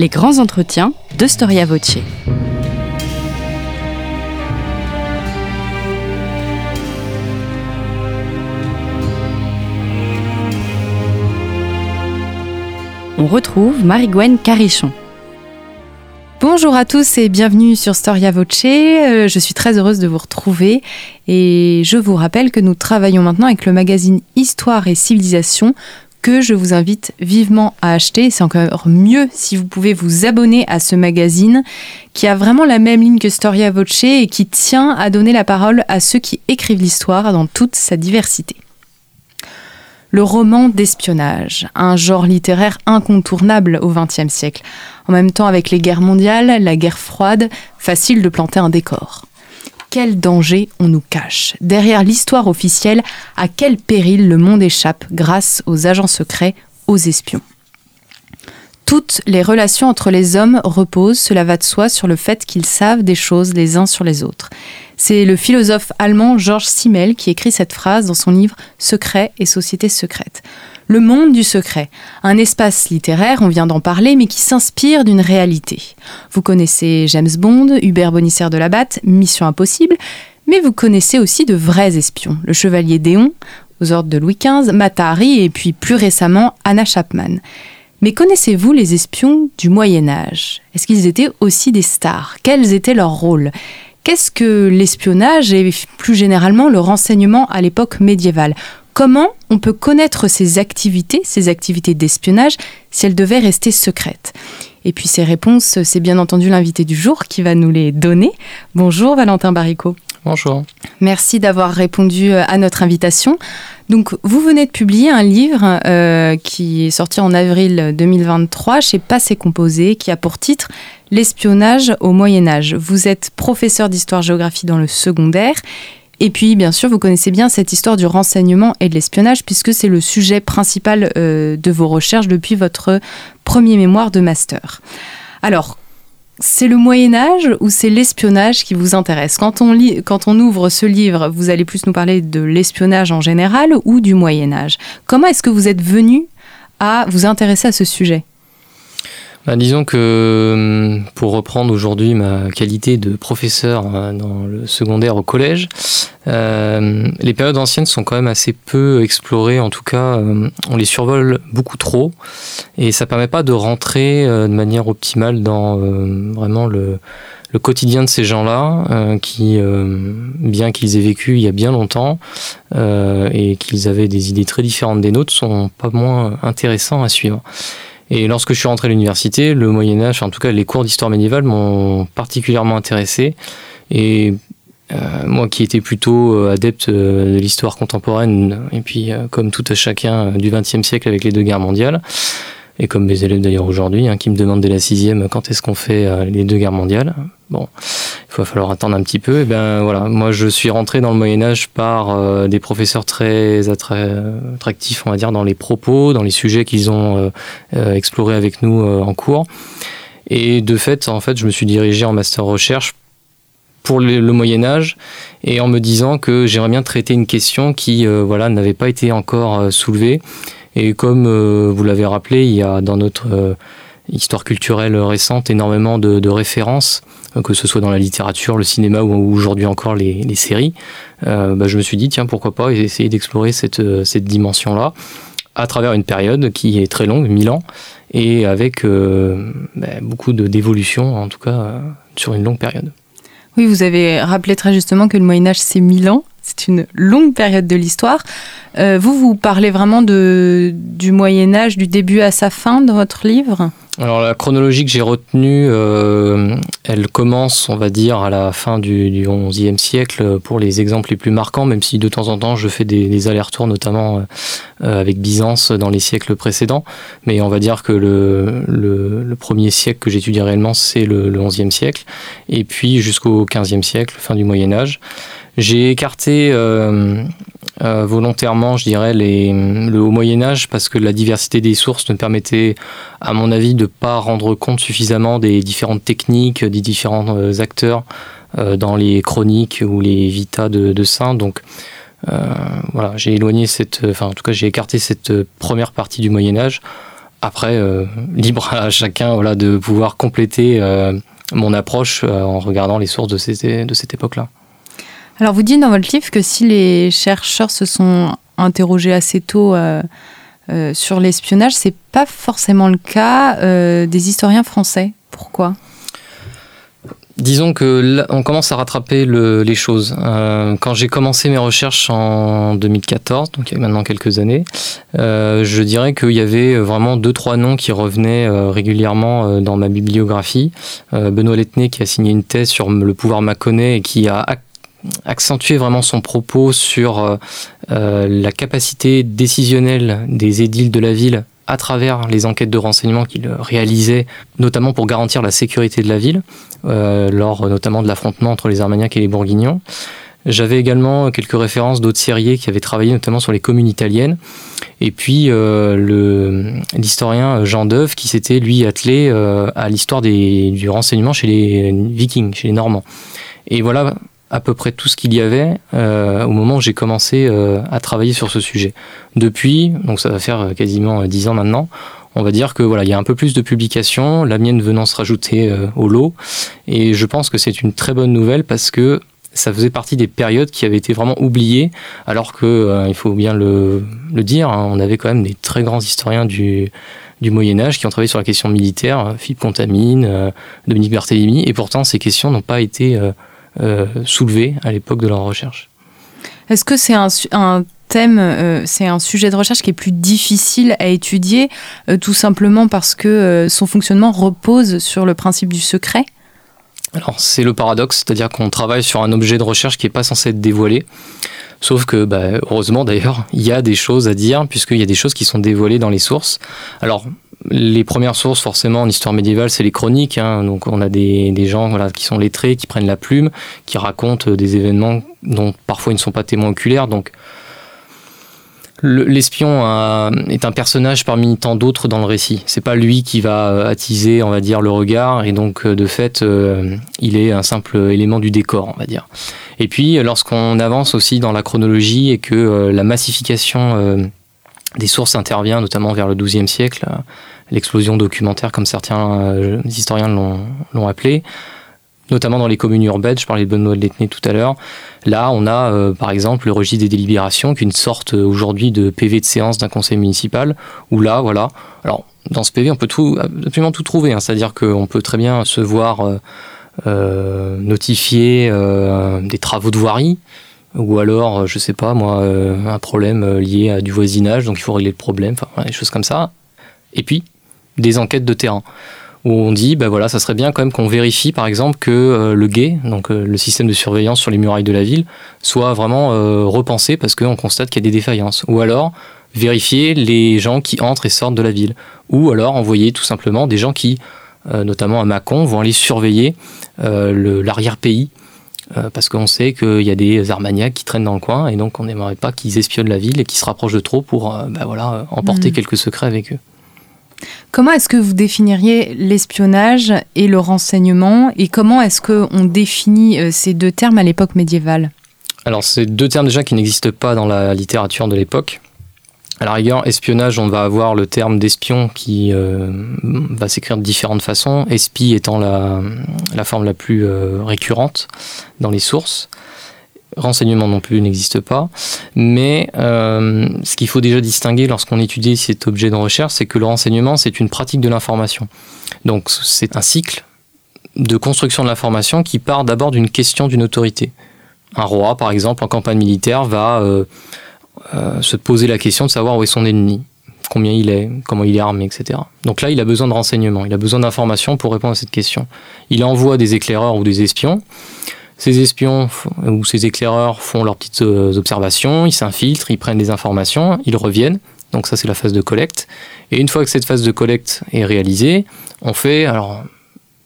les grands entretiens de Storia Voce. On retrouve Marie-Gwen Carichon. Bonjour à tous et bienvenue sur Storia Voce. Euh, je suis très heureuse de vous retrouver et je vous rappelle que nous travaillons maintenant avec le magazine Histoire et Civilisation que je vous invite vivement à acheter. C'est encore mieux si vous pouvez vous abonner à ce magazine qui a vraiment la même ligne que Storia Voce et qui tient à donner la parole à ceux qui écrivent l'histoire dans toute sa diversité. Le roman d'espionnage, un genre littéraire incontournable au XXe siècle. En même temps, avec les guerres mondiales, la guerre froide, facile de planter un décor quel danger on nous cache. Derrière l'histoire officielle, à quel péril le monde échappe grâce aux agents secrets, aux espions. Toutes les relations entre les hommes reposent, cela va de soi, sur le fait qu'ils savent des choses les uns sur les autres. C'est le philosophe allemand Georges Simmel qui écrit cette phrase dans son livre Secret et société secrète. Le monde du secret, un espace littéraire, on vient d'en parler, mais qui s'inspire d'une réalité. Vous connaissez James Bond, Hubert Bonisser de la Batte, Mission Impossible, mais vous connaissez aussi de vrais espions, le chevalier Déon, aux ordres de Louis XV, Matahari et puis plus récemment Anna Chapman. Mais connaissez-vous les espions du Moyen Âge? Est-ce qu'ils étaient aussi des stars? Quels étaient leurs rôles? Qu'est-ce que l'espionnage et plus généralement le renseignement à l'époque médiévale? Comment on peut connaître ces activités, ces activités d'espionnage, si elles devaient rester secrètes? Et puis ces réponses, c'est bien entendu l'invité du jour qui va nous les donner. Bonjour Valentin Baricot. Bonjour. Merci d'avoir répondu euh, à notre invitation. Donc, vous venez de publier un livre euh, qui est sorti en avril 2023 chez Passé Composé, qui a pour titre L'espionnage au Moyen Âge. Vous êtes professeur d'histoire-géographie dans le secondaire et puis, bien sûr, vous connaissez bien cette histoire du renseignement et de l'espionnage, puisque c'est le sujet principal euh, de vos recherches depuis votre premier mémoire de master. Alors, c'est le Moyen Âge ou c'est l'espionnage qui vous intéresse? Quand on, lit, quand on ouvre ce livre, vous allez plus nous parler de l'espionnage en général ou du Moyen Âge. Comment est-ce que vous êtes venu à vous intéresser à ce sujet? Bah, disons que hum, pour reprendre aujourd'hui ma qualité de professeur euh, dans le secondaire au collège, euh, les périodes anciennes sont quand même assez peu explorées, en tout cas euh, on les survole beaucoup trop et ça permet pas de rentrer de manière optimale dans vraiment le, le, quotidien de ces gens-là qui, bien qu'ils aient vécu il y a bien longtemps et qu'ils avaient des idées très différentes des nôtres, sont pas moins intéressants à suivre. Et lorsque je suis rentré à l'université, le Moyen Âge, en tout cas les cours d'histoire médiévale, m'ont particulièrement intéressé. Et euh, moi qui étais plutôt euh, adepte euh, de l'histoire contemporaine, et puis comme tout chacun du XXe siècle avec les deux guerres mondiales, et comme mes élèves d'ailleurs aujourd'hui, hein, qui me demandent dès la sixième quand est-ce qu'on fait euh, les deux guerres mondiales. Bon, il va falloir attendre un petit peu. Et ben voilà, moi je suis rentré dans le Moyen Âge par euh, des professeurs très attractifs, on va dire, dans les propos, dans les sujets qu'ils ont euh, explorés avec nous en cours. Et de fait, en fait, je me suis dirigé en master recherche pour le, Moyen Âge et en me disant que j'aimerais bien traiter une question qui voilà n'avait pas été encore soulevée et comme euh, vous l'avez rappelé, il y a dans notre euh, histoire culturelle récente énormément de, références, euh, que ce soit dans la littérature, le cinéma ou aujourd'hui encore les, séries. Bah, je me suis dit, tiens, pourquoi pas essayer d'explorer cette, cette dimension-là à travers une période qui est très longue, 1000 ans, et avec bah, beaucoup d'évolution, en tout cas sur une longue période. Oui, vous avez rappelé très justement que le Moyen Âge, c'est 1000 ans. C'est une longue période de l'histoire. Euh, vous, vous parlez vraiment du Moyen Âge, du début à sa fin dans votre livre? Alors la chronologie que j'ai retenue, euh, elle commence, on va dire, à la fin du, du XIe siècle pour les exemples les plus marquants, même si de temps en temps je fais des, allers-retours, notamment euh, avec Byzance dans les siècles précédents. Mais on va dire que le, le, premier siècle que j'étudie réellement, c'est le, le XIe siècle, et puis jusqu'au XVe siècle, fin du Moyen Âge. J'ai écarté euh, euh, volontairement, je dirais, les, le haut Moyen Âge parce que la diversité des sources ne permettait, à mon avis, de pas rendre compte suffisamment des différentes techniques, des différents euh, acteurs dans les chroniques ou les vitas de, saints. Donc voilà, j'ai éloigné cette, enfin en tout cas j'ai écarté cette première partie du Moyen Âge après, libre à chacun voilà, de pouvoir compléter mon approche en regardant les sources de, de cette époque-là. Alors vous dites dans votre livre que si les chercheurs se sont interrogés assez tôt sur l'espionnage, c'est pas forcément le cas des historiens français. Pourquoi? Disons que on commence à rattraper les choses. Euh, quand j'ai commencé mes recherches en 2014, donc il y a maintenant quelques années, euh, je dirais qu'il y avait vraiment deux trois noms qui revenaient euh, régulièrement dans ma bibliographie. Benoît Letné qui a signé une thèse sur le pouvoir Mâconnais et qui a accentué vraiment son propos sur la capacité décisionnelle des édiles de la ville à travers les enquêtes de renseignement qu'il réalisait, notamment pour garantir la sécurité de la ville, euh, lors notamment de l'affrontement entre les Armagnacs et les Bourguignons. J'avais également quelques références d'autres serriers qui avaient travaillé notamment sur les communes italiennes. Et puis euh, l'historien Jean Deuve qui s'était lui attelé euh, à l'histoire du renseignement chez les Vikings, chez les Normands. Et voilà à peu près tout ce qu'il y avait euh, au moment où j'ai commencé euh, à travailler sur ce sujet. Depuis, donc ça va faire quasiment dix ans maintenant, on va dire que voilà, il y a un peu plus de publications, la mienne venant se rajouter euh, au lot, et je pense que c'est une très bonne nouvelle parce que ça faisait partie des périodes qui avaient été vraiment oubliées, alors que il faut bien le, dire, hein, on avait quand même des très grands historiens du du Moyen Âge qui ont travaillé sur la question militaire, Philippe Contamine, Dominique Berthélémy, et pourtant ces questions n'ont pas été euh, soulevés à l'époque de leur recherche. Est-ce que c'est un, un thème, euh, c'est un sujet de recherche qui est plus difficile à étudier, euh, tout simplement parce que son fonctionnement repose sur le principe du secret? Alors c'est le paradoxe, c'est-à-dire qu'on travaille sur un objet de recherche qui n'est pas censé être dévoilé. Sauf que, bah, heureusement d'ailleurs, il y a des choses à dire, puisqu'il y a des choses qui sont dévoilées dans les sources. Alors, les premières sources, forcément, en histoire médiévale, c'est les chroniques. Hein. Donc, on a des, gens qui sont lettrés, qui prennent la plume, qui racontent des événements dont parfois ils ne sont pas témoins oculaires. Donc, l'espion est un personnage parmi tant d'autres dans le récit. C'est pas lui qui va euh, attiser, on va dire, le regard, et donc euh, de fait, euh, il est un simple élément du décor, on va dire. Et puis, lorsqu'on avance aussi dans la chronologie et que la massification des sources intervient, notamment vers le XIIe siècle, l'explosion documentaire, comme certains euh, historiens l'ont appelé, notamment dans les communes urbaines, je parlais de Benoît de Letné tout à l'heure. Là, on a euh, par exemple le registre des délibérations, qui est une sorte euh, aujourd'hui de PV de séance d'un conseil municipal, où là, voilà. Alors, dans ce PV, on peut tout, absolument tout trouver, hein. c'est-à-dire qu'on peut très bien se voir notifier des travaux de voirie, ou alors, je sais pas, moi, un problème lié à du voisinage, donc il faut régler le problème, enfin, des choses comme ça. Et puis, des enquêtes de terrain où on dit ben voilà ça serait bien quand même qu'on vérifie par exemple que euh, le guet donc euh, le système de surveillance sur les murailles de la ville soit vraiment euh, repensé parce qu'on constate qu'il y a des défaillances ou alors vérifier les gens qui entrent et sortent de la ville ou alors envoyer tout simplement des gens qui notamment à Mâcon vont aller surveiller l'arrière-pays parce qu'on sait qu'il y a des armagnacs qui traînent dans le coin et donc on n'aimerait pas qu'ils espionnent la ville et qu'ils se rapprochent de trop pour ben voilà, emporter mmh. quelques secrets avec eux. Comment est-ce que vous définiriez l'espionnage et le renseignement et comment est-ce qu'on définit euh, ces deux termes à l'époque médiévale? Alors, c'est deux termes déjà qui n'existent pas dans la littérature de l'époque. À la rigueur, espionnage, on va avoir le terme d'espion qui euh, va s'écrire de différentes façons, espi étant la, forme la plus euh, récurrente dans les sources renseignement non plus n'existe pas. Mais euh, ce qu'il faut déjà distinguer lorsqu'on étudie cet objet de recherche, c'est que le renseignement, c'est une pratique de l'information. Donc c'est un cycle de construction de l'information qui part d'abord d'une question d'une autorité. Un roi, par exemple, en campagne militaire, va se poser la question de savoir où est son ennemi, combien il est, comment il est armé, etc. Donc là, il a besoin de renseignements, il a besoin d'informations pour répondre à cette question. Il envoie des éclaireurs ou des espions ces espions ou ces éclaireurs font leurs petites euh, observations, ils s'infiltrent, ils prennent des informations, ils reviennent. Donc ça c'est la phase de collecte. Et une fois que cette phase de collecte est réalisée, on fait, alors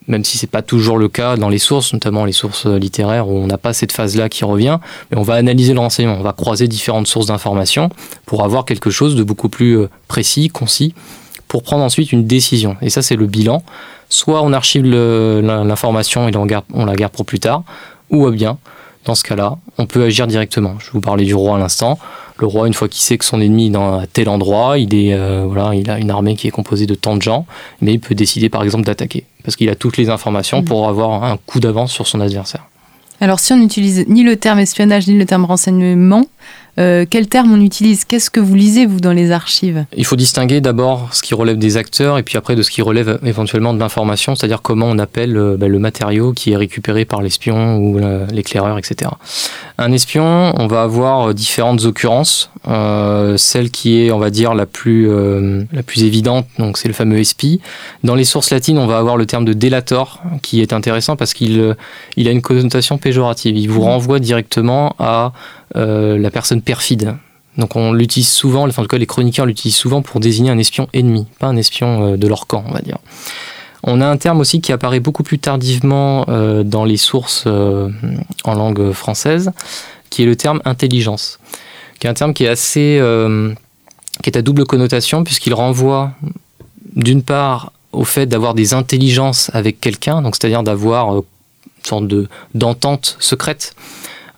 même si c'est pas toujours le cas dans les sources, notamment les sources littéraires où on n'a pas cette phase-là qui revient, mais on va analyser le renseignement, on va croiser différentes sources d'informations pour avoir quelque chose de beaucoup plus euh, précis, concis, pour prendre ensuite une décision. Et ça c'est le bilan. Soit on archive l'information et on la garde pour plus tard, ou bien, dans ce cas-là, on peut agir directement. Je vous parlais du roi à l'instant. Le roi, une fois qu'il sait que son ennemi est dans tel endroit, il, est, voilà, il a une armée qui est composée de tant de gens, mais il peut décider par exemple d'attaquer, parce qu'il a toutes les informations mmh. pour avoir un coup d'avance sur son adversaire. Alors si on n'utilise ni le terme espionnage ni le terme renseignement, euh, quel terme on utilise? Qu'est-ce que vous lisez, vous, dans les archives? Il faut distinguer d'abord ce qui relève des acteurs et puis après de ce qui relève éventuellement de l'information, c'est-à-dire comment on appelle euh, bah, le matériau qui est récupéré par l'espion ou l'éclaireur, etc. Un espion, on va avoir euh, différentes occurrences. celle qui est, on va dire, la plus, la plus évidente, donc c'est le fameux espie. Dans les sources latines, on va avoir le terme de délator, qui est intéressant parce qu'il il a une connotation péjorative. Il vous mmh. renvoie directement à euh, la personne perfide. Donc on l'utilise souvent, en tout cas les chroniqueurs l'utilisent souvent pour désigner un espion ennemi, pas un espion euh, de leur camp, on va dire. On a un terme aussi qui apparaît beaucoup plus tardivement euh, dans les sources en langue française, qui est le terme intelligence, qui est un terme qui est assez, qui est à double connotation puisqu'il renvoie d'une part au fait d'avoir des intelligences avec quelqu'un, donc c'est-à-dire d'avoir une sorte de d'entente secrète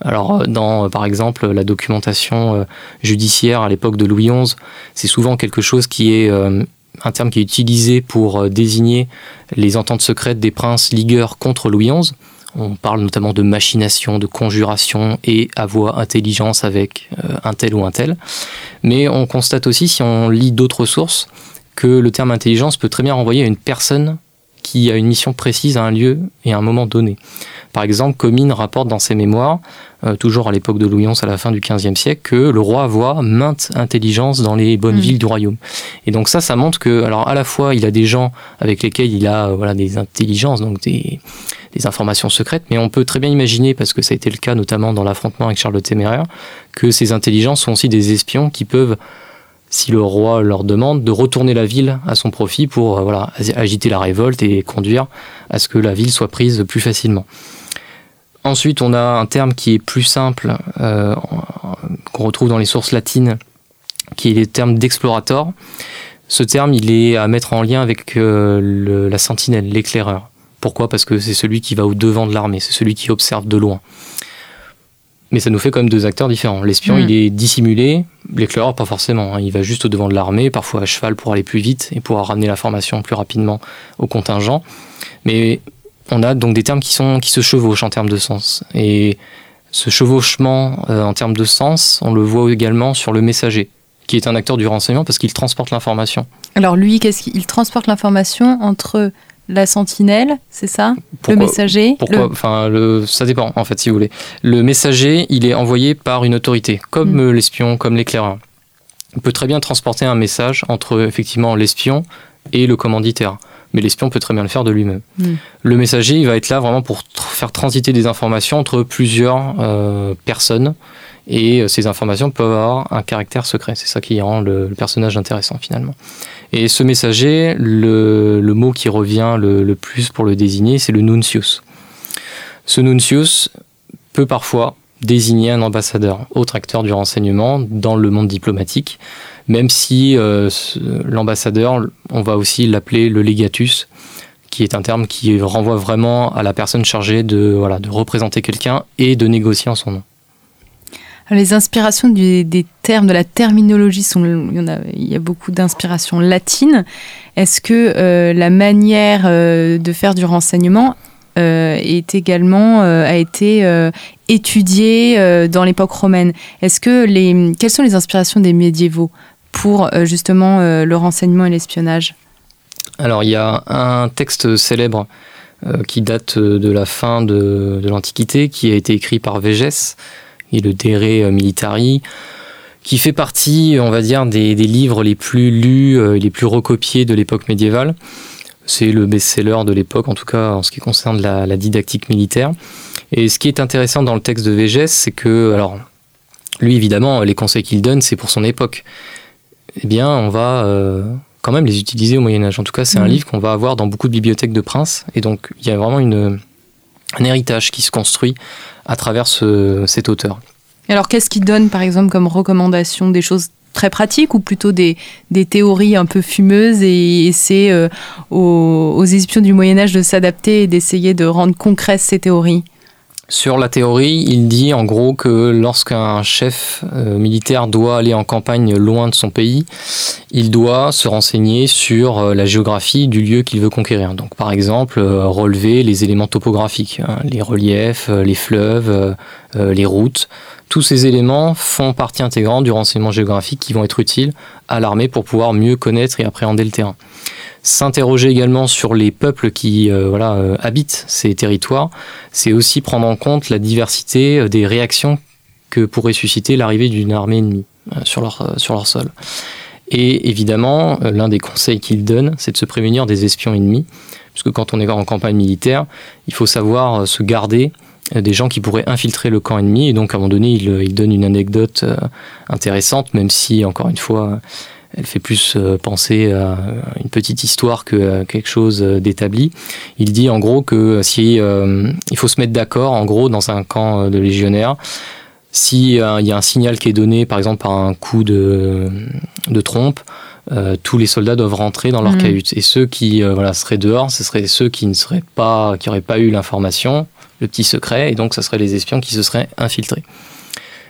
alors, euh, dans, euh, par exemple, la documentation euh, judiciaire à l'époque de Louis XI, c'est souvent quelque chose qui est un terme qui est utilisé pour désigner les ententes secrètes des princes ligueurs contre Louis XI. On parle notamment de machination, de conjuration et avoir intelligence avec un tel ou un tel. Mais on constate aussi, si on lit d'autres sources, que le terme intelligence peut très bien renvoyer à une personne qui a une mission précise à un lieu et à un moment donné. Par exemple, Comines rapporte dans ses mémoires, euh, toujours à l'époque de Louis XI, à la fin du XVe siècle, que le roi voit maintes intelligences dans les bonnes mm. villes du royaume. Et donc ça, ça montre que, alors à la fois, il a des gens avec lesquels il a voilà, des intelligences, donc des, des informations secrètes, mais on peut très bien imaginer, parce que ça a été le cas notamment dans l'affrontement avec Charles le Téméraire, que ces intelligences sont aussi des espions qui peuvent si le roi leur demande de retourner la ville à son profit pour euh, voilà, agiter la révolte et conduire à ce que la ville soit prise plus facilement. Ensuite, on a un terme qui est plus simple, euh, qu'on retrouve dans les sources latines, qui est le terme d'explorateur. Ce terme, il est à mettre en lien avec euh, la sentinelle, l'éclaireur. Pourquoi? Parce que c'est celui qui va au devant de l'armée, c'est celui qui observe de loin. Mais ça nous fait quand même deux acteurs différents. L'espion, il hmm. est dissimulé, l'éclaireur, pas forcément. Hein. Il va juste au devant de l'armée, parfois à cheval pour aller plus vite et pouvoir ramener l'information plus rapidement au contingent. Mais on a donc des termes qui, sont, qui se chevauchent en termes de sens. Et ce chevauchement euh, en termes de sens, on le voit également sur le messager, qui est un acteur du renseignement parce qu'il transporte l'information. Alors lui, qu'est-ce qu'il transporte l'information entre la sentinelle, c'est ça Le messager Pourquoi Enfin, ça dépend en fait, si vous voulez. Le messager, il est envoyé par une autorité, comme mm. l'espion, comme l'éclaireur. Il peut très bien transporter un message entre effectivement l'espion et le commanditaire mais l'espion peut très bien le faire de lui-même. Hmm. Le messager, il va être là vraiment pour faire transiter des informations entre plusieurs euh, personnes, et euh, ces informations peuvent avoir un caractère secret. C'est ça qui rend le, personnage intéressant finalement. Et ce messager, le, mot qui revient le, plus pour le désigner, c'est le nuncius. Ce nuncius peut parfois désigner un ambassadeur, autre acteur du renseignement dans le monde diplomatique même si euh, l'ambassadeur, on va aussi l'appeler le legatus, qui est un terme qui renvoie vraiment à la personne chargée de, voilà, de représenter quelqu'un et de négocier en son nom. Les inspirations des termes, de la terminologie, sont, il, y, a, il y a beaucoup d'inspirations latines. Est-ce que euh, la manière euh, de faire du renseignement est également a été étudiée dans l'époque romaine? Est-ce que les quelles sont les inspirations des médiévaux pour euh, justement euh, le renseignement et l'espionnage? Alors il y a un texte célèbre euh, qui date de la fin de, l'Antiquité, qui a été écrit par Végès, et le Dere Militari, qui fait partie, on va dire, des, livres les plus lus, et les plus recopiés de l'époque médiévale. C'est le best-seller de l'époque, en tout cas en ce qui concerne la, la, didactique militaire. Et ce qui est intéressant dans le texte de Végès, c'est que, alors, lui évidemment, les conseils qu'il donne, c'est pour son époque eh bien, on va euh, quand même les utiliser au Moyen Âge. En tout cas, c'est un mhm. livre qu'on va avoir dans beaucoup de bibliothèques de princes. Et donc, il y a vraiment une, un héritage qui se construit à travers cet auteur. alors, qu'est-ce qu'il donne, par exemple, comme recommandation Des choses très pratiques ou plutôt des, théories un peu fumeuses et, c'est euh, aux, aux, du Moyen Âge de s'adapter et d'essayer de rendre concrètes ces théories? Sur la théorie, il dit en gros que lorsqu'un chef euh, militaire doit aller en campagne loin de son pays, il doit se renseigner sur euh, la géographie du lieu qu'il veut conquérir. Donc par exemple, euh, relever les éléments topographiques, hein, les reliefs, les fleuves, les routes. Tous ces éléments font partie intégrante du renseignement géographique qui vont être utiles à l'armée pour pouvoir mieux connaître et appréhender le terrain s'interroger également sur les peuples qui euh, euh, habitent ces territoires, c'est aussi prendre en compte la diversité euh, des réactions que pourrait susciter l'arrivée d'une armée ennemie sur, leur, sol. Et évidemment, l'un des conseils qu'il donne, c'est de se prémunir des espions ennemis, puisque quand on est en campagne militaire, il faut savoir se garder des gens qui pourraient infiltrer le camp ennemi. Et donc, à un moment donné, il donne une anecdote intéressante, même si, encore une fois, elle fait plus euh, penser à une petite histoire que quelque chose d'établi. Il dit en gros que si euh, il faut se mettre d'accord, en gros, dans un camp de légionnaires, si euh, il y a un signal qui est donné, par exemple par un coup de, de trompe, tous les soldats doivent rentrer dans leur mmh. cahute. Et ceux qui voilà, seraient dehors, ce seraient ceux qui ne seraient pas, qui n'auraient pas eu l'information, le petit secret, et donc ce seraient les espions qui se seraient infiltrés.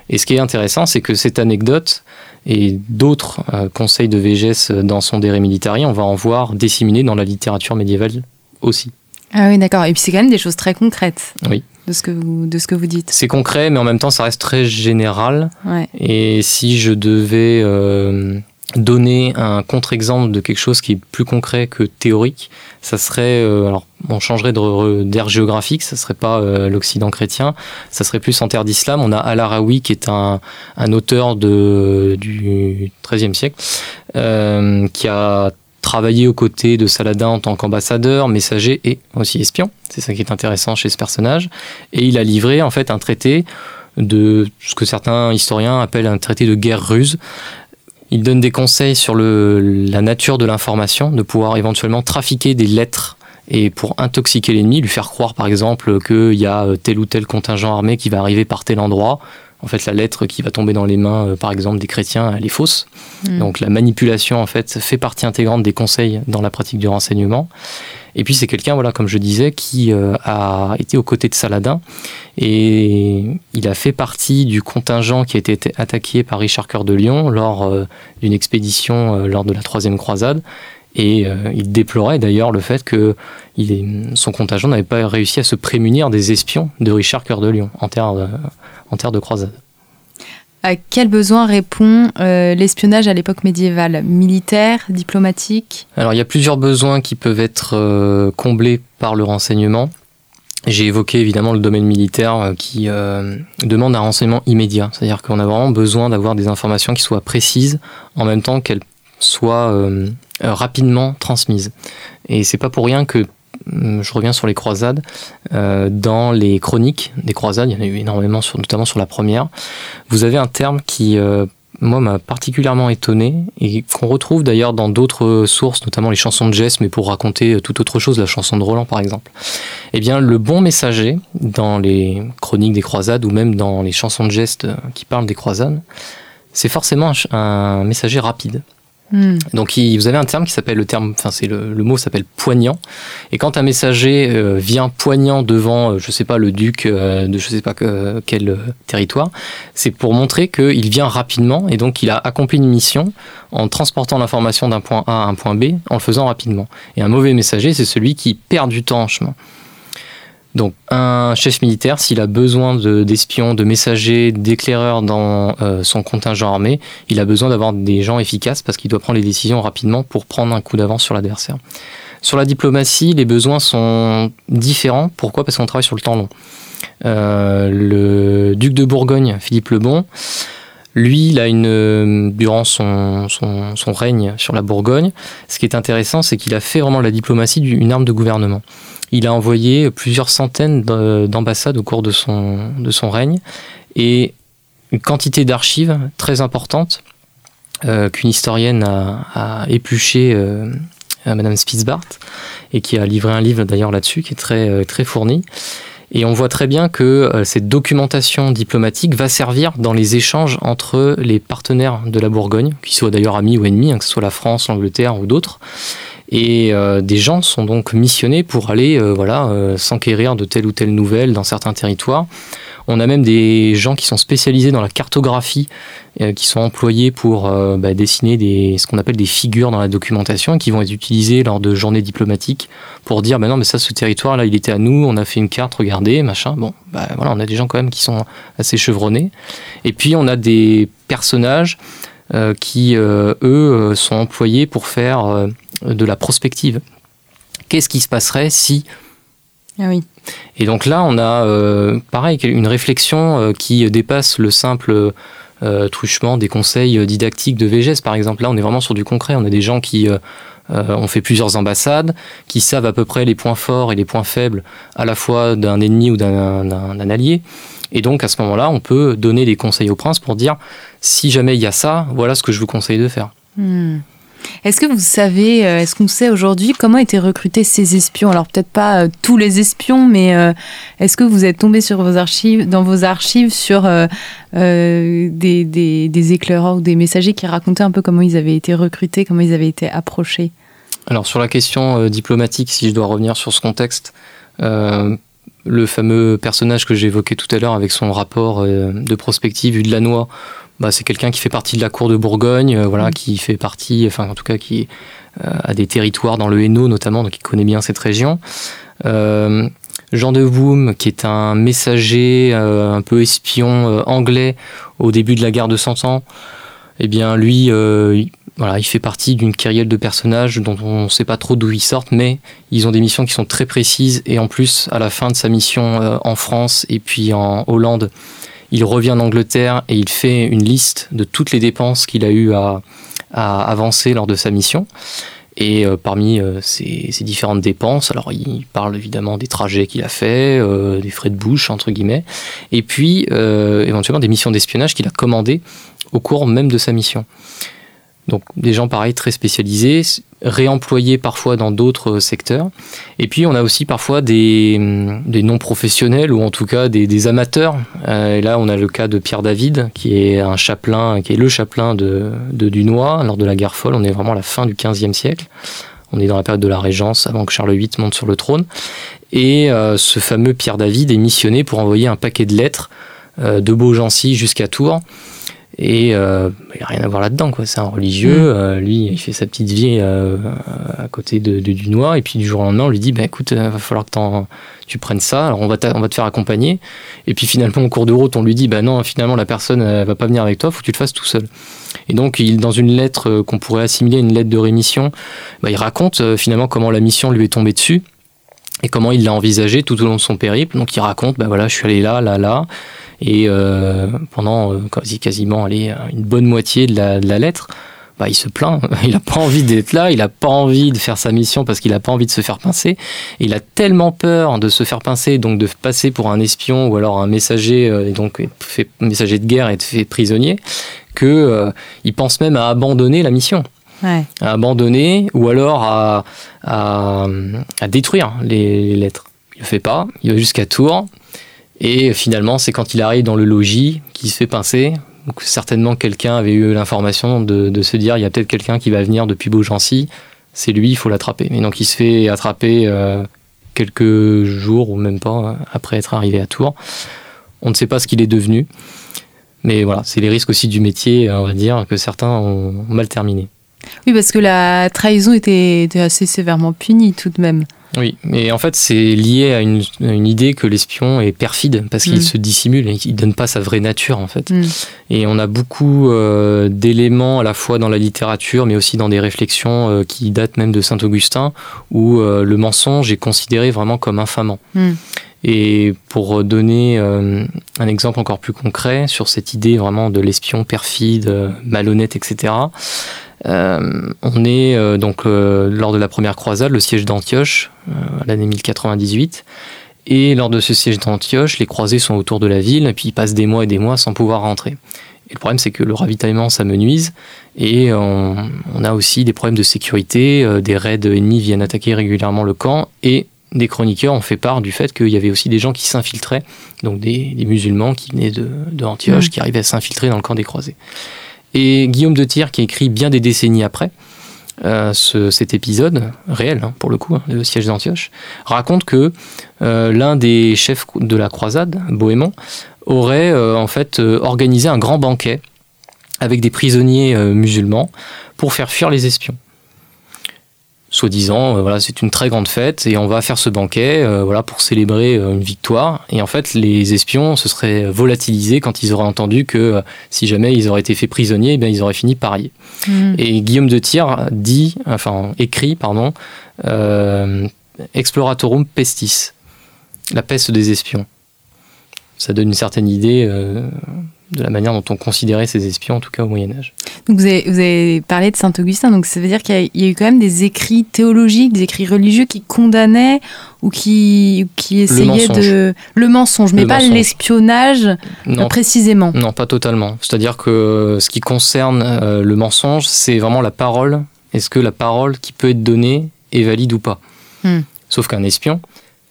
Et ce qui est intéressant, c'est que cette anecdote, et d'autres euh, conseils de Végès dans son Dere Militari, on va en voir disséminés dans la littérature médiévale aussi. Ah oui, d'accord. Et puis c'est quand même des choses très concrètes. Oui. De ce que vous, de ce que vous dites. C'est concret, mais en même temps, ça reste très général. Et si je devais euh, donner un contre-exemple de quelque chose qui est plus concret que théorique, ça serait, euh, alors on changerait d'aire géographique, ça serait pas euh, l'Occident chrétien, ça serait plus en terre d'islam. On a Al-Arawi qui est un, un auteur de, du XIIIe siècle, euh, qui a travaillé aux côtés de Saladin en tant qu'ambassadeur, messager et aussi espion. C'est ça qui est intéressant chez ce personnage. Et il a livré en fait un traité de ce que certains historiens appellent un traité de guerre ruse, il donne des conseils sur le, la nature de l'information, de pouvoir éventuellement trafiquer des lettres et pour intoxiquer l'ennemi, lui faire croire par exemple qu'il y a tel ou tel contingent armé qui va arriver par tel endroit. En fait, la lettre qui va tomber dans les mains, euh, par exemple, des chrétiens, elle est fausse. Hmm. Donc la manipulation, en fait, fait partie intégrante des conseils dans la pratique du renseignement. Et puis c'est quelqu'un, voilà, comme je disais, qui euh, a été aux côtés de Saladin et il a fait partie du contingent qui a été attaqué par Richard Cœur de Lion lors euh, d'une expédition euh, lors de la troisième croisade. Et il déplorait d'ailleurs le fait que son contingent n'avait pas réussi à se prémunir des espions de Richard Cœur de Lion en terre en terre de croisade. À quel besoin répond euh, l'espionnage à l'époque médiévale? Militaire, diplomatique? Alors il y a plusieurs besoins qui peuvent être euh, comblés par le renseignement. J'ai évoqué évidemment le domaine militaire euh, qui demande un renseignement immédiat, c'est-à-dire qu'on a vraiment besoin d'avoir des informations qui soient précises en même temps qu'elles soient rapidement transmises. Et c'est pas pour rien que Hum, je reviens sur les croisades, euh, dans les chroniques des croisades, il y en a eu énormément, notamment sur la première, vous avez un terme qui, euh, moi, m'a particulièrement étonné et qu'on retrouve d'ailleurs dans d'autres sources, notamment les chansons de Jess, mais pour raconter euh, tout autre chose, la chanson de Roland par exemple. Eh bien, le bon messager, dans les chroniques des croisades ou même dans les chansons de gestes qui parlent des croisades, c'est forcément un messager rapide. Hmm. Donc vous avez un terme qui s'appelle le terme, enfin c'est le, mot s'appelle poignant. Et quand un messager euh, vient poignant devant, euh, je sais pas le duc euh, de je sais pas quel territoire, c'est pour montrer qu'il vient rapidement et donc il a accompli une mission en transportant l'information d'un point A à un point B en le faisant rapidement. Et un mauvais messager, c'est celui qui perd du temps en chemin. Donc un chef militaire, s'il a besoin d'espions, de, messagers, d'éclaireurs dans euh, son contingent armé, il a besoin d'avoir des gens efficaces parce qu'il doit prendre les décisions rapidement pour prendre un coup d'avance sur l'adversaire. Sur la diplomatie, les besoins sont différents. Pourquoi? Parce qu'on travaille sur le temps long. Euh, le duc de Bourgogne, Philippe le Bon, lui, il a une, durant son, son, règne sur la Bourgogne, ce qui est intéressant, c'est qu'il a fait vraiment la diplomatie une arme de gouvernement. Il a envoyé plusieurs centaines d'ambassades au cours de son, de son règne et une quantité d'archives très importante euh, qu'une historienne a, a épluché euh, à Madame Spitzbart et qui a livré un livre d'ailleurs là-dessus qui est très, euh, très fourni. Et on voit très bien que cette documentation diplomatique va servir dans les échanges entre les partenaires de la Bourgogne, qu'ils soient d'ailleurs amis ou ennemis, hein, que ce soit la France, l'Angleterre ou d'autres. Et des gens sont donc missionnés pour aller voilà, s'enquérir de telle ou telle nouvelle dans certains territoires. On a même des gens qui sont spécialisés dans la cartographie, euh, qui sont employés pour euh, bah, dessiner des, ce qu'on appelle des figures dans la documentation et qui vont être utilisés lors de journées diplomatiques pour dire bah non mais ça ce territoire là il était à nous, on a fait une carte, regardez machin. Bon bah voilà on a des gens quand même qui sont assez chevronnés. Et puis on a des personnages euh, qui eux sont employés pour faire de la prospective. Qu'est-ce qui se passerait si ah oui. Et donc là, on a, euh, pareil, une réflexion euh, qui dépasse le simple euh, truchement des conseils didactiques de VGS, par exemple. Là, on est vraiment sur du concret. On a des gens qui ont fait plusieurs ambassades, qui savent à peu près les points forts et les points faibles à la fois d'un ennemi ou d'un allié. Et donc, à ce moment-là, on peut donner des conseils au prince pour dire, si jamais il y a ça, voilà ce que je vous conseille de faire. Hmm. Est-ce que vous savez, euh, est-ce qu'on sait aujourd'hui comment étaient recrutés ces espions? Alors peut-être pas euh, tous les espions, mais euh, est-ce que vous êtes tombé sur vos archives, dans vos archives sur des, des, éclaireurs ou des messagers qui racontaient un peu comment ils avaient été recrutés, comment ils avaient été approchés? Alors sur la question diplomatique, si je dois revenir sur ce contexte, le fameux personnage que évoqué tout à l'heure avec son rapport de prospective de bah, c'est quelqu'un qui fait partie de la cour de Bourgogne, euh, voilà, mm. qui fait partie, enfin en tout cas qui euh, a des territoires dans le Hainaut notamment, donc il connaît bien cette région. Euh, Jean de Boom, qui est un messager un peu espion anglais au début de la guerre de Cent Ans, eh bien lui, voilà, il fait partie d'une kyrielle de personnages dont on ne sait pas trop d'où ils sortent, mais ils ont des missions qui sont très précises et en plus, à la fin de sa mission en France et puis en Hollande, il revient en Angleterre et il fait une liste de toutes les dépenses qu'il a eu à, avancer lors de sa mission. Et euh, parmi euh, ces, différentes dépenses, alors il parle évidemment des trajets qu'il a fait, euh, des frais de bouche entre guillemets, et puis éventuellement des missions d'espionnage qu'il a commandées au cours même de sa mission. Donc des gens pareils très spécialisés, réemployés parfois dans d'autres secteurs. Et puis on a aussi parfois des, des non-professionnels ou en tout cas des, amateurs. Euh, et là on a le cas de Pierre David qui est un chapelain, qui est le chapelain de, de Dunois lors de la guerre folle. On est vraiment à la fin du XVe siècle. On est dans la période de la Régence avant que Charles VIII monte sur le trône. Et euh, ce fameux Pierre David est missionné pour envoyer un paquet de lettres euh, de Beaugency jusqu'à Tours et euh, il n'y a rien à voir là-dedans, quoi. C'est un religieux. Mm. Euh, lui, il fait sa petite vie euh, à côté de, de, Dunois. Et puis du jour au lendemain, on lui dit, bah, écoute, il va falloir que tu prennes ça. Alors on va, on va te faire accompagner. Et puis finalement, au cours de route, on lui dit, bah non, finalement, la personne ne va pas venir avec toi. Faut que tu le fasses tout seul. Et donc, il, dans une lettre qu'on pourrait assimiler à une lettre de rémission, bah, il raconte finalement comment la mission lui est tombée dessus et comment il l'a envisagé tout au long de son périple. Donc, il raconte, bah voilà, je suis allé là, là, là. Et euh, pendant euh, quasi, quasiment une bonne moitié de la, lettre, bah, il se plaint. Il n'a pas envie d'être là, il n'a pas envie de faire sa mission parce qu'il n'a pas envie de se faire pincer. Il a tellement peur de se faire pincer, donc de passer pour un espion ou alors un messager, euh, et donc fait messager de guerre et fait prisonnier, que euh, il pense même à abandonner la mission. À abandonner ou alors à, détruire les, les, lettres. Il le fait pas, il va jusqu'à Tours, et finalement, c'est quand il arrive dans le logis qu'il se fait pincer. Donc certainement quelqu'un avait eu l'information de, se dire il y a peut-être quelqu'un qui va venir depuis Beaugency, c'est lui, il faut l'attraper. Et donc il se fait attraper euh, quelques jours ou même pas hein, après être arrivé à Tours. On ne sait pas ce qu'il est devenu. Mais voilà, c'est les risques aussi du métier, on va dire, que certains ont mal terminé. Oui, parce que la trahison était assez sévèrement punie tout de même. Oui, mais en fait, c'est lié à une, idée que l'espion est perfide parce qu'il mm. se dissimule, et il donne pas sa vraie nature en fait. Mm. Et on a beaucoup euh, d'éléments à la fois dans la littérature, mais aussi dans des réflexions euh, qui datent même de Saint Augustin, où euh, le mensonge est considéré vraiment comme infamant. Mm. Et pour donner un exemple encore plus concret sur cette idée vraiment de l'espion perfide, malhonnête, etc. Euh, on est euh, donc euh, lors de la première croisade, le siège d'Antioche, l'année 1098. Et lors de ce siège d'Antioche, les croisés sont autour de la ville, et puis ils passent des mois et des mois sans pouvoir rentrer. Et le problème, c'est que le ravitaillement s'amenuise, et on, a aussi des problèmes de sécurité, des raids ennemis viennent attaquer régulièrement le camp, et des chroniqueurs ont fait part du fait qu'il y avait aussi des gens qui s'infiltraient, donc des, musulmans qui venaient de, Antioche, mmh. qui arrivaient à s'infiltrer dans le camp des croisés. Et Guillaume de Thiers, qui écrit bien des décennies après, cet épisode réel, hein, pour le coup, hein, le siège d'Antioche, raconte que l'un des chefs de la croisade, Bohémond, aurait en fait organisé un grand banquet avec des prisonniers musulmans pour faire fuir les espions soi-disant, euh, voilà, c'est une très grande fête et on va faire ce banquet, euh, voilà, pour célébrer euh, une victoire. Et en fait, les espions se seraient volatilisés quand ils auraient entendu que si jamais ils auraient été faits prisonniers, eh bien, ils auraient fini parier. Hmm. Et Guillaume de Tyr dit, enfin, écrit, pardon, Exploratorum pestis, la peste des espions. Ça donne une certaine idée de la manière dont on considérait ces espions, en tout cas au Moyen Âge. Donc vous avez, parlé de Saint Augustin, donc ça veut dire qu'il y, a eu quand même des écrits théologiques, des écrits religieux qui condamnaient ou qui, qui essayaient de... Le mensonge, mais pas l'espionnage précisément. Non, pas totalement. C'est-à-dire que ce qui concerne euh, le mensonge, c'est vraiment la parole. Est-ce que la parole qui peut être donnée est valide ou pas? Hmm. Sauf qu'un espion,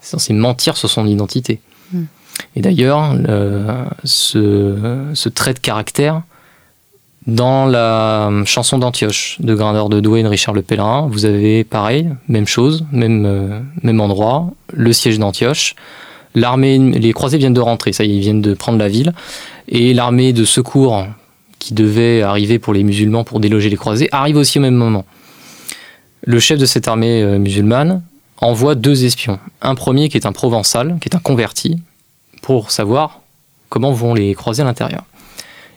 c'est censé mentir sur son identité. Hmm. Et d'ailleurs, ce, trait de caractère, dans la chanson d'Antioche de Grindeur de Douai et de Richard Le Pèlerin, vous avez pareil, même chose, même, euh, même endroit, le siège d'Antioche. L'armée, les croisés viennent de rentrer, ça y est, ils viennent de prendre la ville. Et l'armée de secours qui devait arriver pour les musulmans pour déloger les croisés arrive aussi au même moment. Le chef de cette armée euh, musulmane envoie deux espions. Un premier qui est un provençal, qui est un converti, pour savoir comment vont les croiser à l'intérieur.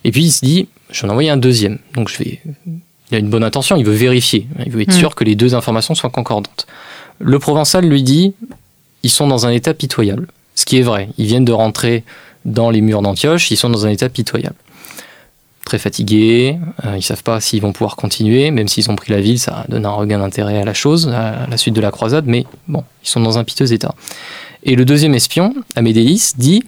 Et puis il se dit, je vais en envoyer un deuxième. Donc je vais. Il a une bonne intention, il veut vérifier, il veut être mm. sûr que les deux informations soient concordantes. Le provençal lui dit, ils sont dans un état pitoyable. Ce qui est vrai, ils viennent de rentrer dans les murs d'Antioche, ils sont dans un état pitoyable. Très fatigués, euh, ils savent pas s'ils vont pouvoir continuer, même s'ils ont pris la ville, ça donne un regain d'intérêt à la chose, à la suite de la croisade, mais bon, ils sont dans un piteux état. Et le deuxième espion, Amédéis, dit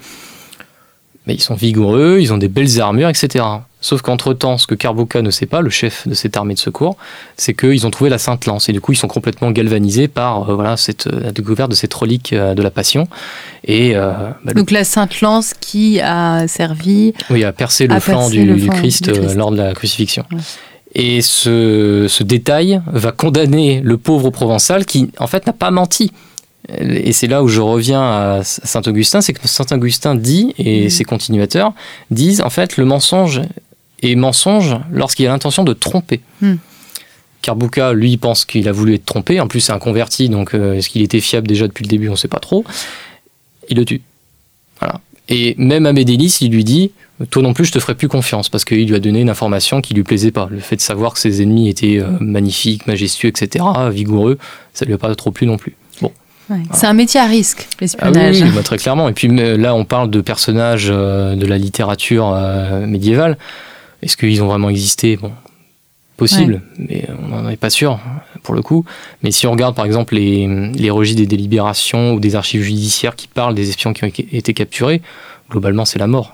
mais ils sont vigoureux, ils ont des belles armures, etc. Sauf qu'entre-temps, ce que Carboca ne sait pas, le chef de cette armée de secours, c'est qu'ils ont trouvé la Sainte Lance. Et du coup, ils sont complètement galvanisés par euh, voilà, cette, euh, la découverte de cette relique euh, de la Passion. Et, bah, Donc la Sainte Lance qui a servi... Oui, à percer le, flanc, du, Christ, lors de la crucifixion. Et ce, ce détail va condamner le pauvre provençal qui, en fait, n'a pas menti et c'est là où je reviens à Saint-Augustin, c'est que Saint-Augustin dit, et mm. ses continuateurs disent, en fait, le mensonge est mensonge lorsqu'il a l'intention de tromper. Mm. Car Bouka, lui, pense qu'il a voulu être trompé. En plus, c'est un converti, donc euh, est-ce qu'il était fiable déjà depuis le début On ne sait pas trop. Il le tue. Voilà. Et même Amédélis, il lui dit Toi non plus, je te ferai plus confiance, parce qu'il lui a donné une information qui lui plaisait pas. Le fait de savoir que ses ennemis étaient euh, magnifiques, majestueux, etc., vigoureux, ça lui a pas trop plu non plus. C'est un métier à risque, l'espionnage. Ah oui, bah, très clairement. Et puis là, on parle de personnages euh, de la littérature euh, médiévale. Est-ce qu'ils ont vraiment existé? Bon, possible, mais on n'en est pas sûr pour le coup. Mais si on regarde par exemple les, les registres des délibérations ou des archives judiciaires qui parlent des espions qui ont été capturés, globalement c'est la mort.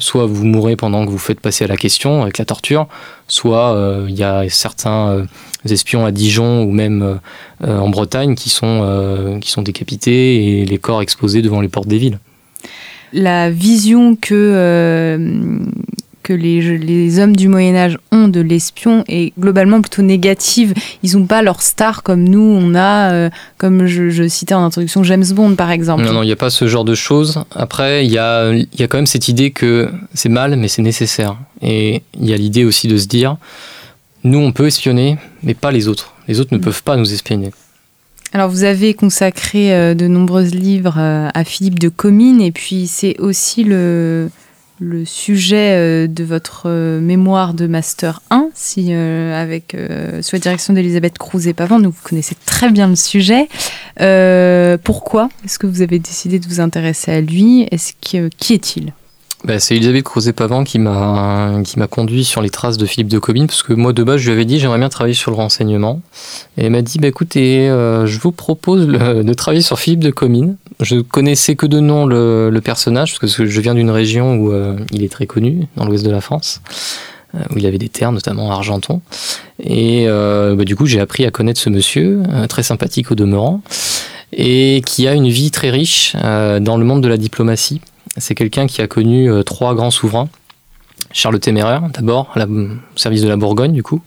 Soit vous mourrez pendant que vous faites passer à la question avec la torture, soit euh, il y a certains euh, espions à Dijon ou même euh, en Bretagne qui sont, qui sont décapités et les corps exposés devant les portes des villes. La vision que que les, les, hommes du Moyen Âge ont de l'espion est globalement plutôt négative. Ils n'ont pas leur star comme nous, on a, euh, comme je, citais en introduction, James Bond par exemple. Non, non, il n'y a pas ce genre de choses. Après, il y a, y a quand même cette idée que c'est mal, mais c'est nécessaire. Et il y a l'idée aussi de se dire, nous on peut espionner, mais pas les autres. Les autres ne mm. peuvent pas nous espionner. Alors vous avez consacré euh, de nombreux livres euh, à Philippe de Comines et puis c'est aussi le, le sujet euh, de votre euh, mémoire de Master 1, si, euh, avec, sous la direction d'Elisabeth Cruz-Pavant. Nous, vous connaissez très bien le sujet. pourquoi est-ce que vous avez décidé de vous intéresser à lui? Qui est-il? Bah, c'est Elisabeth Crozet-Pavant qui m'a qui m'a conduit sur les traces de Philippe de Comines parce que moi de base je lui avais dit j'aimerais bien travailler sur le renseignement. Et elle m'a dit bah écoutez euh, je vous propose de travailler sur Philippe de Comines. Je connaissais que de nom le, personnage parce que je viens d'une région où euh, il est très connu dans l'ouest de la France euh, où il avait des terres notamment à Argenton. Et bah, du coup j'ai appris à connaître ce monsieur très sympathique au demeurant et qui a une vie très riche dans le monde de la diplomatie c'est quelqu'un qui a connu euh, trois grands souverains. Charles le Téméraire d'abord, au service de la Bourgogne du coup,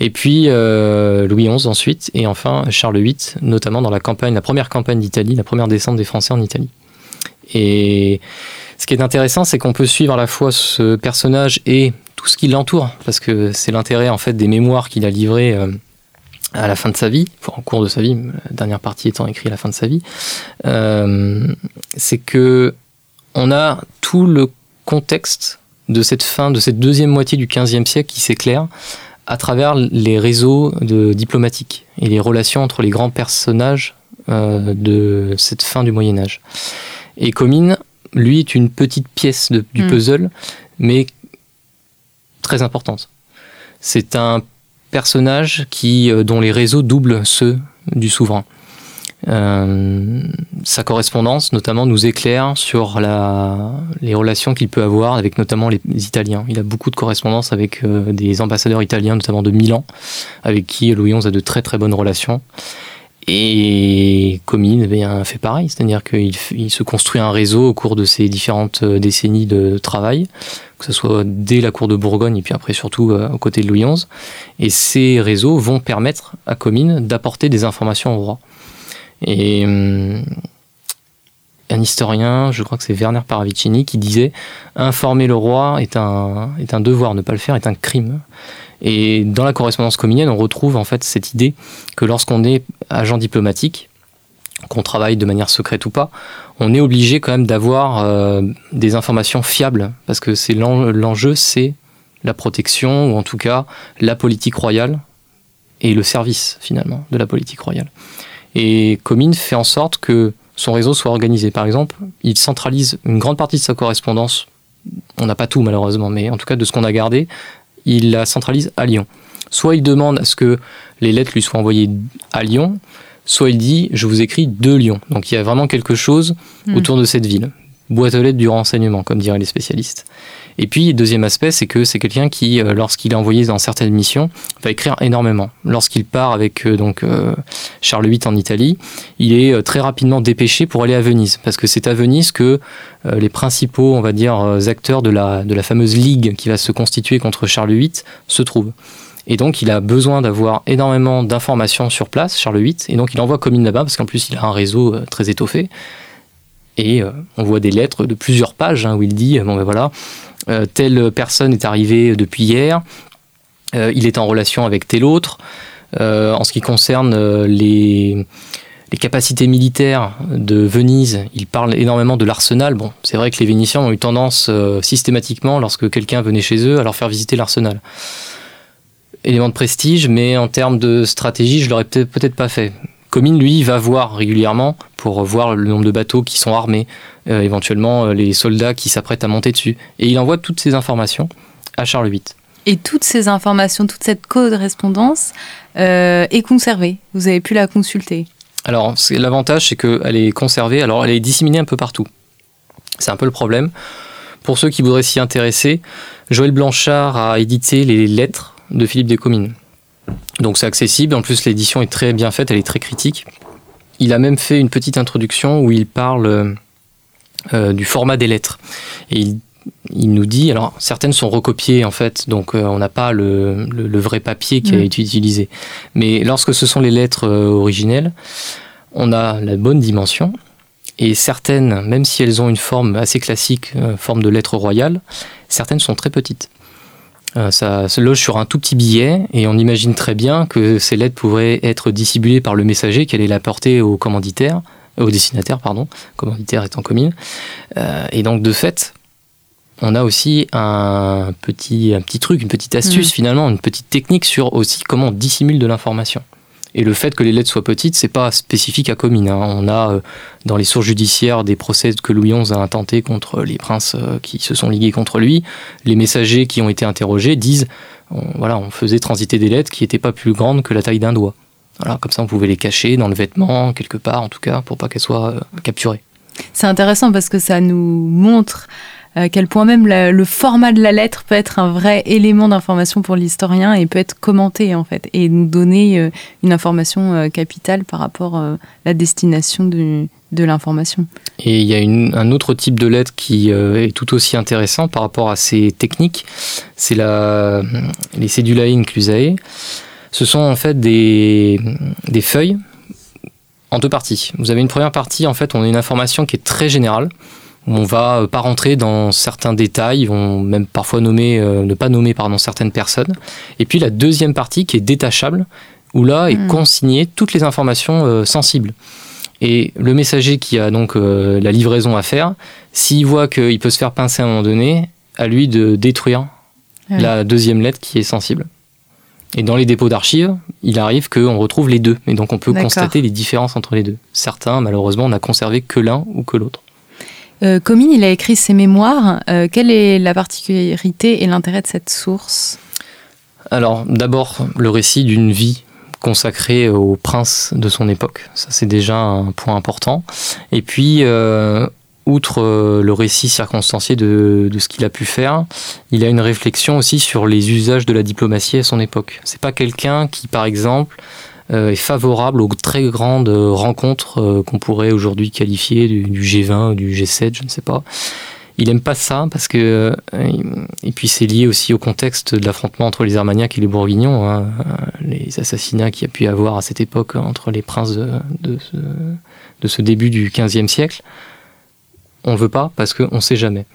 et puis Louis XI ensuite, et enfin Charles VIII, notamment dans la campagne, la première campagne d'Italie, la première descente des Français en Italie. Et ce qui est intéressant, c'est qu'on peut suivre à la fois ce personnage et tout ce qui l'entoure, parce que c'est l'intérêt en fait des mémoires qu'il a livrées euh, à la fin de sa vie, en cours de sa vie, la dernière partie étant écrite à la fin de sa vie, euh, c'est que on a tout le contexte de cette fin, de cette deuxième moitié du XVe siècle qui s'éclaire à travers les réseaux de diplomatiques et les relations entre les grands personnages euh, de cette fin du Moyen Âge. Et Comines, lui, est une petite pièce du mm. puzzle, mais très importante. C'est un personnage qui, euh, dont les réseaux doublent ceux du souverain. Euh, sa correspondance, notamment, nous éclaire sur les relations qu'il peut avoir avec notamment les, Italiens. Il a beaucoup de correspondance avec euh, des ambassadeurs italiens, notamment de Milan, avec qui Louis XI a de très très bonnes relations. Et Comines fait pareil, c'est-à-dire qu'il il se construit un réseau au cours de ces différentes euh, décennies de travail, que ce soit dès la cour de Bourgogne et puis après surtout euh, aux côtés de Louis XI. Et ces réseaux vont permettre à Comines d'apporter des informations au roi. Et hum, un historien, je crois que c'est Werner Paravicini, qui disait Informer le roi est un, est un devoir, ne pas le faire est un crime. Et dans la correspondance communienne, on retrouve en fait cette idée que lorsqu'on est agent diplomatique, qu'on travaille de manière secrète ou pas, on est obligé quand même d'avoir euh, des informations fiables, parce que c'est l'enjeu, c'est la protection, ou en tout cas la politique royale, et le service finalement de la politique royale. Et Comines fait en sorte que son réseau soit organisé. Par exemple, il centralise une grande partie de sa correspondance, on n'a pas tout malheureusement, mais en tout cas de ce qu'on a gardé, il la centralise à Lyon. Soit il demande à ce que les lettres lui soient envoyées à Lyon, soit il dit je vous écris de Lyon. Donc il y a vraiment quelque chose hmm. autour de cette ville. Boîte aux lettres du renseignement, comme diraient les spécialistes. Et puis, deuxième aspect, c'est que c'est quelqu'un qui, euh, lorsqu'il est envoyé dans certaines missions, va écrire énormément. Lorsqu'il part avec euh, donc euh, Charles VIII en Italie, il est très rapidement dépêché pour aller à Venise, parce que c'est à Venise que les principaux, on va dire, acteurs de la, fameuse ligue qui va se constituer contre Charles VIII se trouvent. Et donc, il a besoin d'avoir énormément d'informations sur place, Charles VIII, et donc il envoie Comines là-bas, parce qu'en plus, il a un réseau très étoffé. Et on voit des lettres de plusieurs pages hein, où il dit, bon ben voilà, euh, telle personne est arrivée depuis hier, euh, il est en relation avec tel autre. Euh, en ce qui concerne les, capacités militaires de Venise, il parle énormément de l'arsenal. Bon, c'est vrai que les Vénitiens ont eu tendance systématiquement, lorsque quelqu'un venait chez eux, à leur faire visiter l'arsenal. Élément de prestige, mais en termes de stratégie, je l'aurais peut-être pas fait. Comines, lui, va voir régulièrement pour voir le nombre de bateaux qui sont armés, euh, éventuellement euh, les soldats qui s'apprêtent à monter dessus. Et il envoie toutes ces informations à Charles VIII. Et toutes ces informations, toute cette correspondance euh, est conservée. Vous avez pu la consulter. Alors, l'avantage, c'est qu'elle est conservée. Alors, elle est disséminée un peu partout. C'est un peu le problème. Pour ceux qui voudraient s'y intéresser, Joël Blanchard a édité les lettres de Philippe Descomines. Donc c'est accessible, en plus l'édition est très bien faite, elle est très critique. Il a même fait une petite introduction où il parle euh, du format des lettres. Et il, nous dit, alors certaines sont recopiées en fait, donc euh, on n'a pas le, vrai papier qui a mm. été utilisé. Mais lorsque ce sont les lettres euh, originelles, on a la bonne dimension. Et certaines, même si elles ont une forme assez classique, forme de lettre royale, certaines sont très petites. Euh, ça se loge sur un tout petit billet et on imagine très bien que ces lettres pourraient être dissimulées par le messager qui allait la porter au commanditaire, au destinataire, pardon, commanditaire étant commune. Euh, et donc de fait, on a aussi un petit, un petit truc, une petite astuce mmh. finalement, une petite technique sur aussi comment on dissimule de l'information. Et le fait que les lettres soient petites, c'est pas spécifique à Comines. Hein. On a euh, dans les sources judiciaires des procès que Louis XI a intentés contre les princes euh, qui se sont ligués contre lui. Les messagers qui ont été interrogés disent, on, voilà, on faisait transiter des lettres qui n'étaient pas plus grandes que la taille d'un doigt. Voilà, comme ça, on pouvait les cacher dans le vêtement, quelque part, en tout cas, pour pas qu'elles soient euh, capturées. C'est intéressant parce que ça nous montre à quel point même le format de la lettre peut être un vrai élément d'information pour l'historien et peut être commenté en fait et nous donner euh, une information euh, capitale par rapport à la destination de, l'information. Et il y a un autre type de lettre qui est tout aussi intéressant par rapport à ces techniques, c'est les cédulae inclusae. Ce sont en fait des, des feuilles en deux parties. Vous avez une première partie, en fait, on a une information qui est très générale. On va euh, pas rentrer dans certains détails, ils vont même parfois nommer, euh, ne pas nommer pardon, certaines personnes. Et puis la deuxième partie qui est détachable, où là est hmm. consigné toutes les informations euh, sensibles. Et le messager qui a donc la livraison à faire, s'il voit qu'il peut se faire pincer à un moment donné, à lui de détruire la deuxième lettre qui est sensible. Et dans les dépôts d'archives, il arrive qu'on retrouve les deux. Et donc on peut constater les différences entre les deux. Certains, malheureusement, n'a conservé que l'un ou que l'autre. Euh, il a écrit ses mémoires. Euh, quelle est la particularité et l'intérêt de cette source? Alors, d'abord, le récit d'une vie consacrée au prince de son époque. Ça, c'est déjà un point important. Et puis, euh, outre euh, le récit circonstancié de, ce qu'il a pu faire, il a une réflexion aussi sur les usages de la diplomatie à son époque. C'est pas quelqu'un qui, par exemple, est favorable aux très grandes rencontres euh, qu'on pourrait aujourd'hui qualifier du, G20 ou du G7, je ne sais pas. Il aime pas ça parce que et puis c'est lié aussi au contexte de l'affrontement entre les Armagnacs et les Bourguignons, hein, les assassinats qu'il y a pu y avoir à cette époque entre les princes de, de, ce, de ce début du XVe siècle on veut pas parce qu'on ne sait jamais.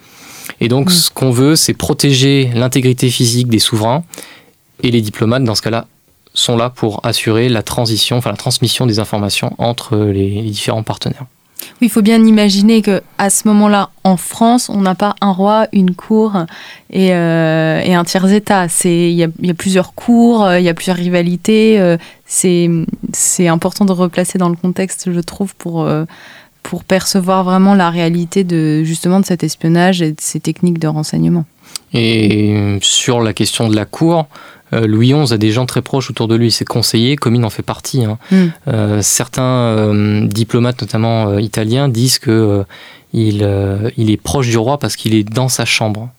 Et donc, mm. ce qu'on veut, c'est protéger l'intégrité physique des souverains. Et les diplomates, dans ce cas-là, sont là pour assurer la transition, enfin la transmission des informations entre les, différents partenaires. Oui, il faut bien imaginer que à ce moment-là, en France, on n'a pas un roi, une cour et, euh, un tiers état. il y a, plusieurs cours, il y a plusieurs rivalités. Euh, c'est important de replacer dans le contexte, je trouve, pour euh, pour percevoir vraiment la réalité de justement de cet espionnage et de ces techniques de renseignement. Et sur la question de la cour, euh, Louis XI a des gens très proches autour de lui, ses conseillers, comme il en fait partie. Hein. Hmm. Euh, certains euh, diplomates, notamment italiens, disent que il, il, est proche du roi parce qu'il est dans sa chambre.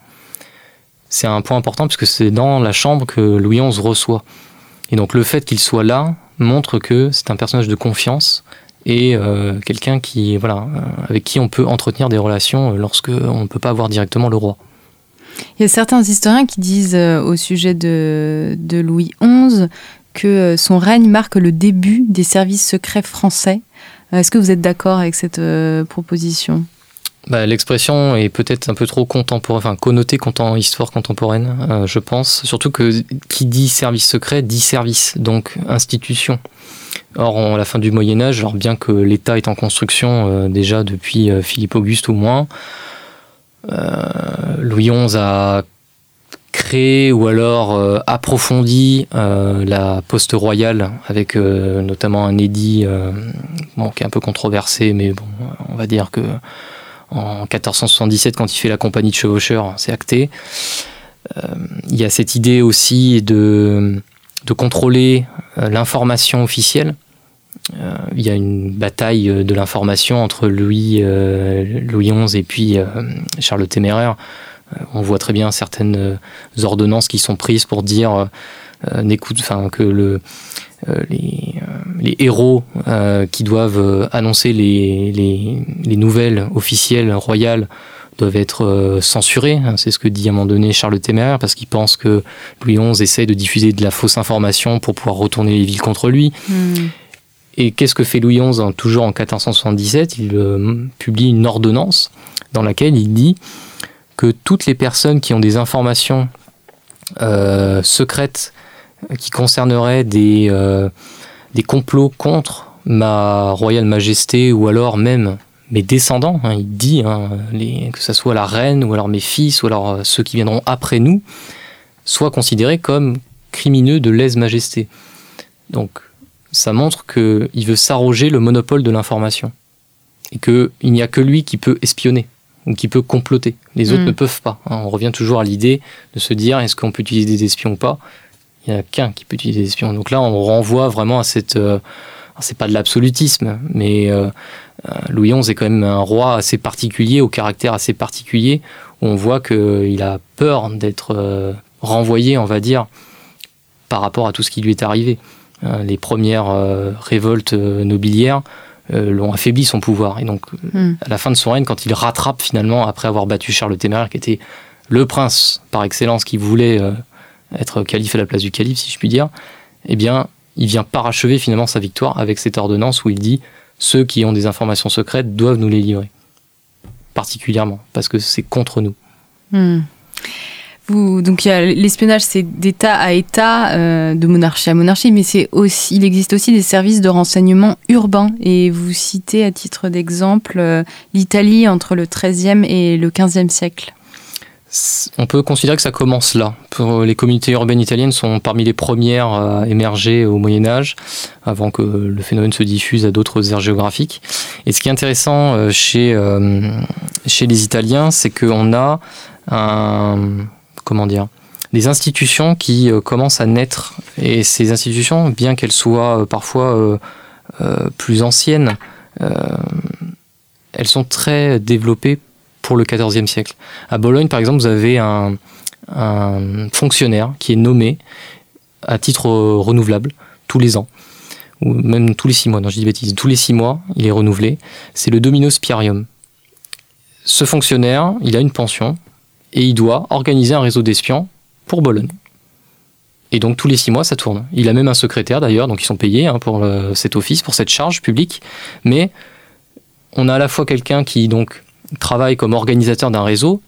C'est un point important puisque c'est dans la chambre que Louis XI reçoit. Et donc le fait qu'il soit là montre que c'est un personnage de confiance et euh, quelqu'un qui voilà avec qui on peut entretenir des relations lorsque on ne peut pas voir directement le roi. Il y a certains historiens qui disent euh, au sujet de, Louis XI que son règne marque le début des services secrets français. Est-ce que vous êtes d'accord avec cette proposition? Bah, L'expression est peut-être un peu trop contemporaine, enfin connotée en histoire contemporaine, je pense. Surtout que qui dit service secret dit service, donc institution. Or, à la fin du Moyen Âge, alors bien que l'État est en construction euh, déjà depuis euh, Philippe Auguste au moins, euh, Louis XI a créé ou alors approfondi la poste royale avec notamment un édit qui est un peu controversé, mais bon, on va dire que en 1477, quand il fait la compagnie de chevaucheurs, c'est acté. Il y a cette idée aussi de de contrôler euh, l'information officielle. Euh, il y a une bataille euh, de l'information entre Louis, Louis XI et puis Charles le Téméraire. on voit très bien certaines ordonnances qui sont prises pour dire enfin, que le, les, héros qui doivent annoncer les, les, les, nouvelles officielles royales doivent être euh, censurés. Hein, c'est ce que dit à un moment donné Charles le Téméraire, parce qu'il pense que Louis XI essaie de diffuser de la fausse information pour pouvoir retourner les villes contre lui. Hmm. Et qu'est-ce que fait Louis XI hein, Toujours en 1477, il euh, publie une ordonnance dans laquelle il dit que toutes les personnes qui ont des informations euh, secrètes qui concerneraient des, des complots contre ma royale majesté ou alors même mes descendants, hein, il dit, hein, que ce soit la reine ou alors mes fils ou alors euh, ceux qui viendront après nous, soient considérés comme crimineux de lèse-majesté. Donc ça montre qu'il veut s'arroger le monopole de l'information et qu'il n'y a que lui qui peut espionner ou qui peut comploter. Les autres mm. ne peuvent pas. Hein. On revient toujours à l'idée de se dire est-ce qu'on peut utiliser des espions ou pas? Il n'y a qu'un qui peut utiliser des espions. Donc là, on renvoie vraiment à cette... Euh, c'est pas de l'absolutisme, mais euh, euh, Louis XI est quand même un roi assez particulier, au caractère assez particulier, où on voit qu'il a peur d'être renvoyé, on va dire, par rapport à tout ce qui lui est arrivé. Les premières révoltes nobiliaires l'ont affaibli son pouvoir. Et donc, hmm. à la fin de son règne, quand il rattrape finalement, après avoir battu Charles le Téméraire, qui était le prince par excellence, qui voulait être calife à la place du calife, si je puis dire, eh bien, il vient parachever finalement sa victoire avec cette ordonnance où il dit ceux qui ont des informations secrètes doivent nous les livrer. Particulièrement, parce que c'est contre nous. Hmm. Donc l'espionnage, c'est d'État à État, euh, de monarchie à monarchie, mais c'est aussi, il existe aussi des services de renseignement urbains. Et vous citez à titre d'exemple euh, l'Italie entre le XIIIe et le XVe siècle on peut considérer que ça commence là. Les communautés urbaines italiennes sont parmi les premières à émerger au Moyen Âge, avant que le phénomène se diffuse à d'autres aires géographiques. Et ce qui est intéressant euh, chez, chez les Italiens, c'est qu'on a un, comment dire, des institutions qui euh, commencent à naître. Et ces institutions, bien qu'elles soient parfois plus anciennes, elles sont très développées pour le XIVe siècle. À Bologne, par exemple, vous avez un, fonctionnaire qui est nommé à titre renouvelable tous les ans, ou même tous les six mois, non je dis des bêtises, tous les six mois, il est renouvelé. C'est le Domino Spiarium. Ce fonctionnaire, il a une pension et il doit organiser un réseau d'espions pour Bologne. Et donc tous les six mois, ça tourne. Il a même un secrétaire d'ailleurs, donc ils sont payés hein, pour cet office, pour cette charge publique. Mais on a à la fois quelqu'un qui donc travaille comme organisateur d'un réseau.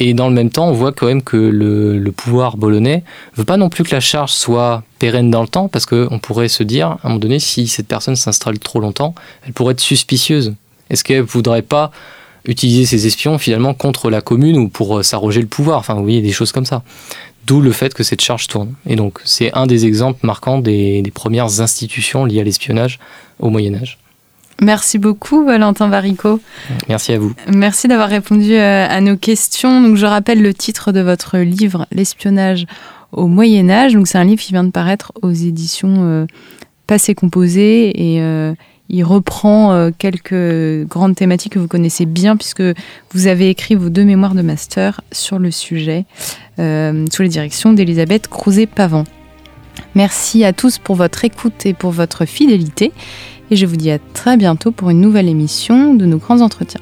Et dans le même temps, on voit quand même que le, pouvoir bolonais veut pas non plus que la charge soit pérenne dans le temps, parce qu'on pourrait se dire, à un moment donné, si cette personne s'installe trop longtemps, elle pourrait être suspicieuse. Est-ce qu'elle voudrait pas utiliser ses espions finalement contre la commune ou pour euh, s'arroger le pouvoir Enfin, vous voyez, des choses comme ça. D'où le fait que cette charge tourne. Et donc, c'est un des exemples marquants des premières institutions liées à l'espionnage au Moyen Âge. Merci beaucoup, Valentin Varico. Merci à vous. Merci d'avoir répondu euh, à nos questions. Donc, je rappelle le titre de votre livre, L'espionnage au Moyen Âge. Donc, c'est un livre qui vient de paraître aux éditions euh, Passé Composé et euh, il reprend quelques grandes thématiques que vous connaissez bien puisque vous avez écrit vos deux mémoires de master sur le sujet sous les directions d'Elisabeth Crouzet-Pavant. Merci à tous pour votre écoute et pour votre fidélité et je vous dis à très bientôt pour une nouvelle émission de nos grands entretiens.